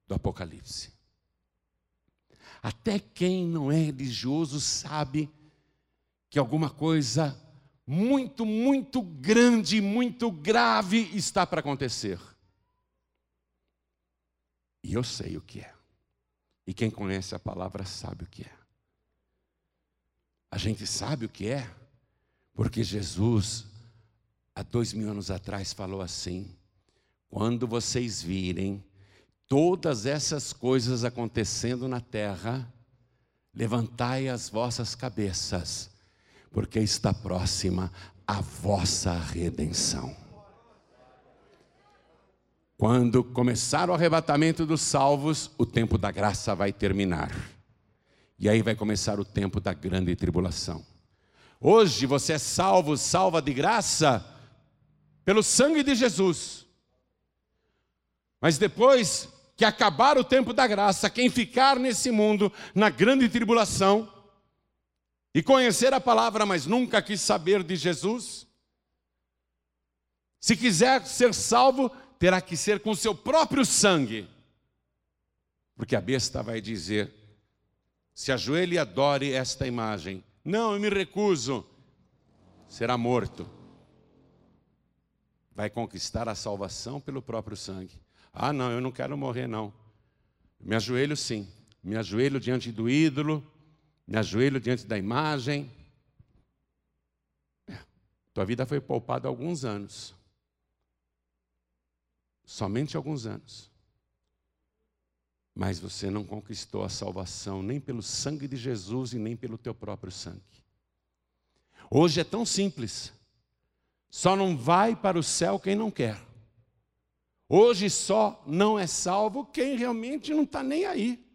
do Apocalipse. Até quem não é religioso sabe que alguma coisa muito, muito grande, muito grave está para acontecer. E eu sei o que é. E quem conhece a palavra sabe o que é. A gente sabe o que é, porque Jesus, há dois mil anos atrás, falou assim: quando vocês virem todas essas coisas acontecendo na terra, levantai as vossas cabeças, porque está próxima a vossa redenção. Quando começar o arrebatamento dos salvos, o tempo da graça vai terminar. E aí vai começar o tempo da grande tribulação. Hoje você é salvo, salva de graça, pelo sangue de Jesus. Mas depois que acabar o tempo da graça, quem ficar nesse mundo, na grande tribulação, e conhecer a palavra, mas nunca quis saber de Jesus, se quiser ser salvo, terá que ser com seu próprio sangue. Porque a besta vai dizer: se ajoelhe e adore esta imagem. Não, eu me recuso. Será morto. Vai conquistar a salvação pelo próprio sangue. Ah, não, eu não quero morrer, não. Me ajoelho sim. Me ajoelho diante do ídolo. Me ajoelho diante da imagem. É, tua vida foi poupada alguns anos. Somente alguns anos mas você não conquistou a salvação nem pelo sangue de Jesus e nem pelo teu próprio sangue. Hoje é tão simples. Só não vai para o céu quem não quer. Hoje só não é salvo quem realmente não está nem aí.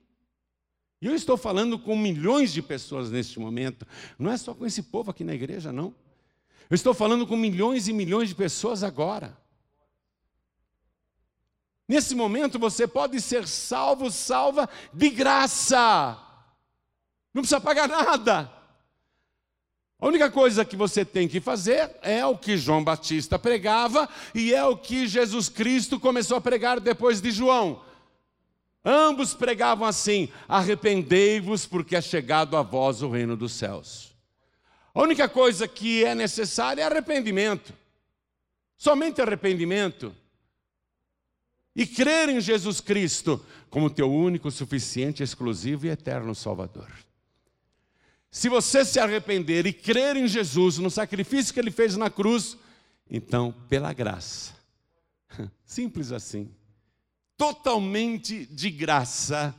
E eu estou falando com milhões de pessoas neste momento, não é só com esse povo aqui na igreja, não. Eu estou falando com milhões e milhões de pessoas agora. Nesse momento você pode ser salvo, salva de graça. Não precisa pagar nada. A única coisa que você tem que fazer é o que João Batista pregava e é o que Jesus Cristo começou a pregar depois de João. Ambos pregavam assim: arrependei-vos, porque é chegado a vós o reino dos céus. A única coisa que é necessária é arrependimento. Somente arrependimento. E crer em Jesus Cristo como teu único, suficiente, exclusivo e eterno Salvador. Se você se arrepender e crer em Jesus, no sacrifício que ele fez na cruz, então, pela graça, simples assim, totalmente de graça,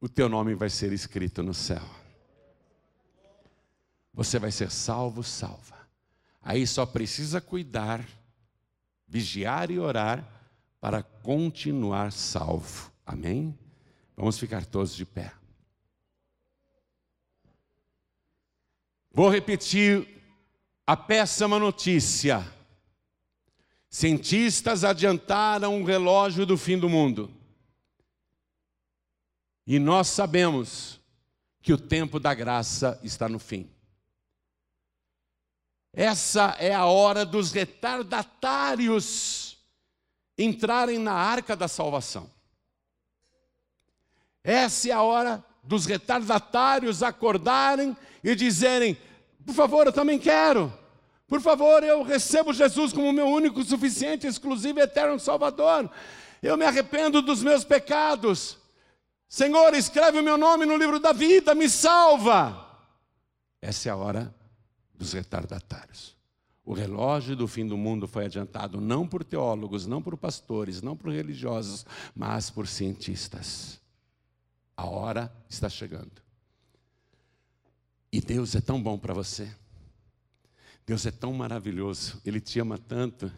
o teu nome vai ser escrito no céu. Você vai ser salvo, salva. Aí só precisa cuidar, vigiar e orar para continuar salvo. Amém? Vamos ficar todos de pé. Vou repetir a péssima notícia. Cientistas adiantaram o relógio do fim do mundo. E nós sabemos que o tempo da graça está no fim. Essa é a hora dos retardatários entrarem na arca da salvação. Essa é a hora dos retardatários acordarem e dizerem: por favor, eu também quero. Por favor, eu recebo Jesus como meu único, suficiente, exclusivo e eterno Salvador. Eu me arrependo dos meus pecados. Senhor, escreve o meu nome no livro da vida, me salva. Essa é a hora dos retardatários. O relógio do fim do mundo foi adiantado não por teólogos, não por pastores, não por religiosos, mas por cientistas. A hora está chegando. E Deus é tão bom para você. Deus é tão maravilhoso. Ele te ama tanto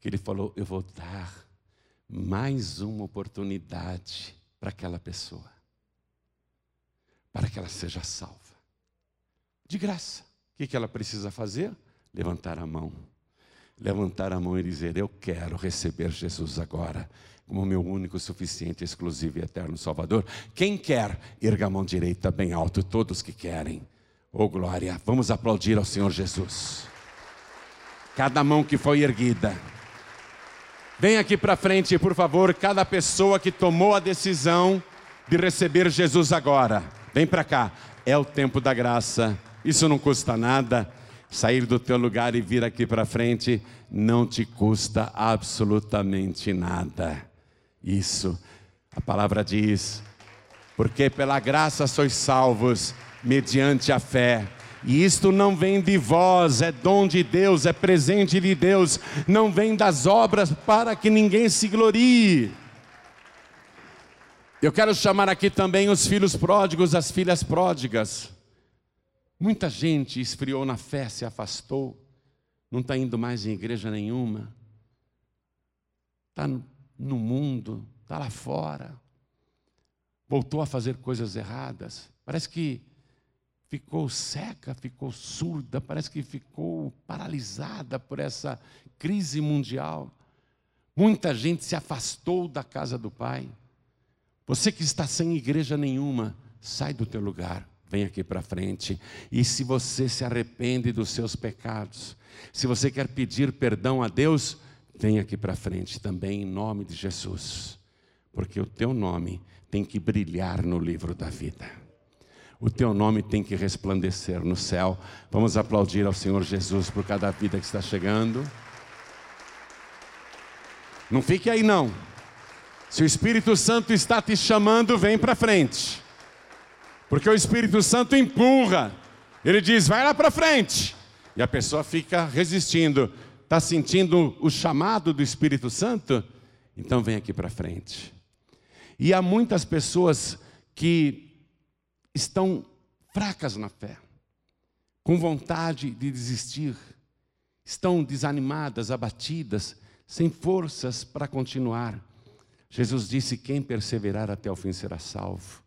que ele falou: Eu vou dar mais uma oportunidade para aquela pessoa, para que ela seja salva. De graça. O que ela precisa fazer? Levantar a mão. Levantar a mão e dizer: Eu quero receber Jesus agora como meu único, suficiente, exclusivo e eterno Salvador. Quem quer, erga a mão direita bem alto, todos que querem. Oh glória, vamos aplaudir ao Senhor Jesus. Cada mão que foi erguida. Vem aqui para frente, por favor, cada pessoa que tomou a decisão de receber Jesus agora. Vem para cá. É o tempo da graça. Isso não custa nada. Sair do teu lugar e vir aqui para frente não te custa absolutamente nada. Isso. A palavra diz: porque pela graça sois salvos mediante a fé. E isto não vem de vós, é dom de Deus, é presente de Deus, não vem das obras para que ninguém se glorie. Eu quero chamar aqui também os filhos pródigos, as filhas pródigas. Muita gente esfriou na fé, se afastou, não está indo mais em igreja nenhuma, está no mundo, está lá fora, voltou a fazer coisas erradas. Parece que ficou seca, ficou surda, parece que ficou paralisada por essa crise mundial. Muita gente se afastou da casa do Pai. Você que está sem igreja nenhuma, sai do teu lugar, vem aqui para frente. E se você se arrepende dos seus pecados, se você quer pedir perdão a Deus, vem aqui para frente também, em nome de Jesus, porque o teu nome tem que brilhar no livro da vida. O teu nome tem que resplandecer no céu. Vamos aplaudir ao Senhor Jesus por cada vida que está chegando. Não fique aí não. Se o Espírito Santo está te chamando, vem para frente. Porque o Espírito Santo empurra. Ele diz: "Vai lá para frente". E a pessoa fica resistindo. Está sentindo o chamado do Espírito Santo? Então vem aqui para frente. E há muitas pessoas que estão fracas na fé, com vontade de desistir, estão desanimadas, abatidas, sem forças para continuar. Jesus disse: Quem perseverar até o fim será salvo.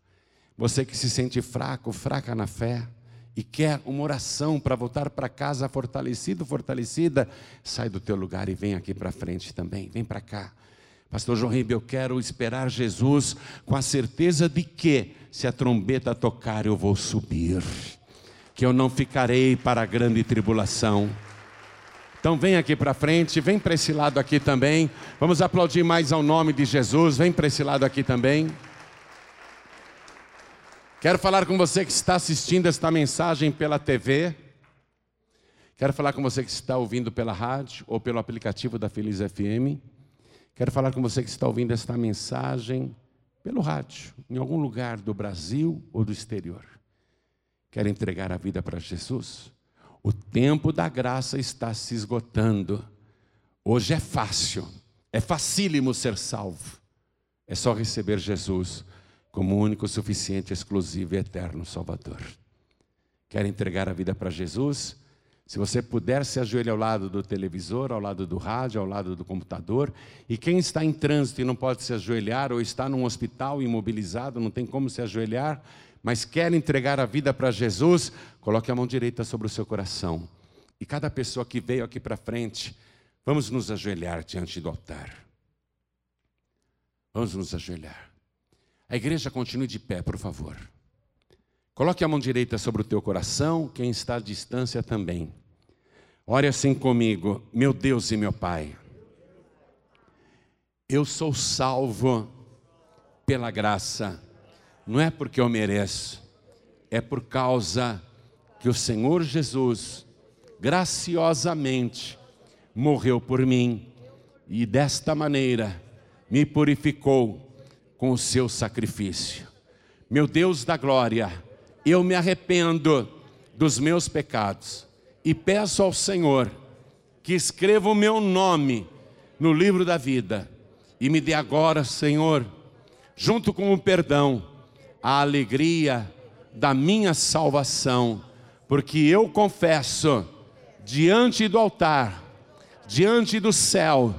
Você que se sente fraco, fraca na fé e quer uma oração para voltar para casa fortalecido, fortalecida, sai do teu lugar e vem aqui para frente também. Vem para cá. Pastor João Ribeiro, eu quero esperar Jesus com a certeza de que, se a trombeta tocar, eu vou subir, que eu não ficarei para a grande tribulação. Então vem aqui para frente, vem para esse lado aqui também. Vamos aplaudir mais ao nome de Jesus. Vem para esse lado aqui também. Quero falar com você que está assistindo esta mensagem pela TV. Quero falar com você que está ouvindo pela rádio ou pelo aplicativo da Feliz FM. Quero falar com você que está ouvindo esta mensagem pelo rádio, em algum lugar do Brasil ou do exterior. Quer entregar a vida para Jesus? O tempo da graça está se esgotando. Hoje é fácil, é facílimo ser salvo. É só receber Jesus como único, suficiente, exclusivo e eterno Salvador. Quer entregar a vida para Jesus? Se você puder se ajoelhar ao lado do televisor, ao lado do rádio, ao lado do computador, e quem está em trânsito e não pode se ajoelhar, ou está num hospital imobilizado, não tem como se ajoelhar, mas quer entregar a vida para Jesus, coloque a mão direita sobre o seu coração. E cada pessoa que veio aqui para frente, vamos nos ajoelhar diante do altar. Vamos nos ajoelhar. A igreja continue de pé, por favor. Coloque a mão direita sobre o teu coração, quem está à distância também. Ore assim comigo, meu Deus e meu Pai. Eu sou salvo pela graça não é porque eu mereço, é por causa que o Senhor Jesus graciosamente morreu por mim e desta maneira me purificou com o seu sacrifício. Meu Deus da glória, eu me arrependo dos meus pecados e peço ao Senhor que escreva o meu nome no livro da vida e me dê agora, Senhor, junto com o perdão a alegria da minha salvação, porque eu confesso diante do altar, diante do céu,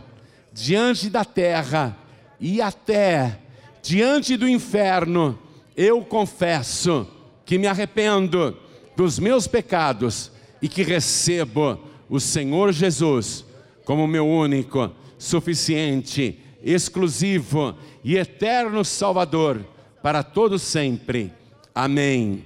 diante da terra e até diante do inferno, eu confesso que me arrependo dos meus pecados e que recebo o Senhor Jesus como meu único, suficiente, exclusivo e eterno Salvador para todo sempre. Amém.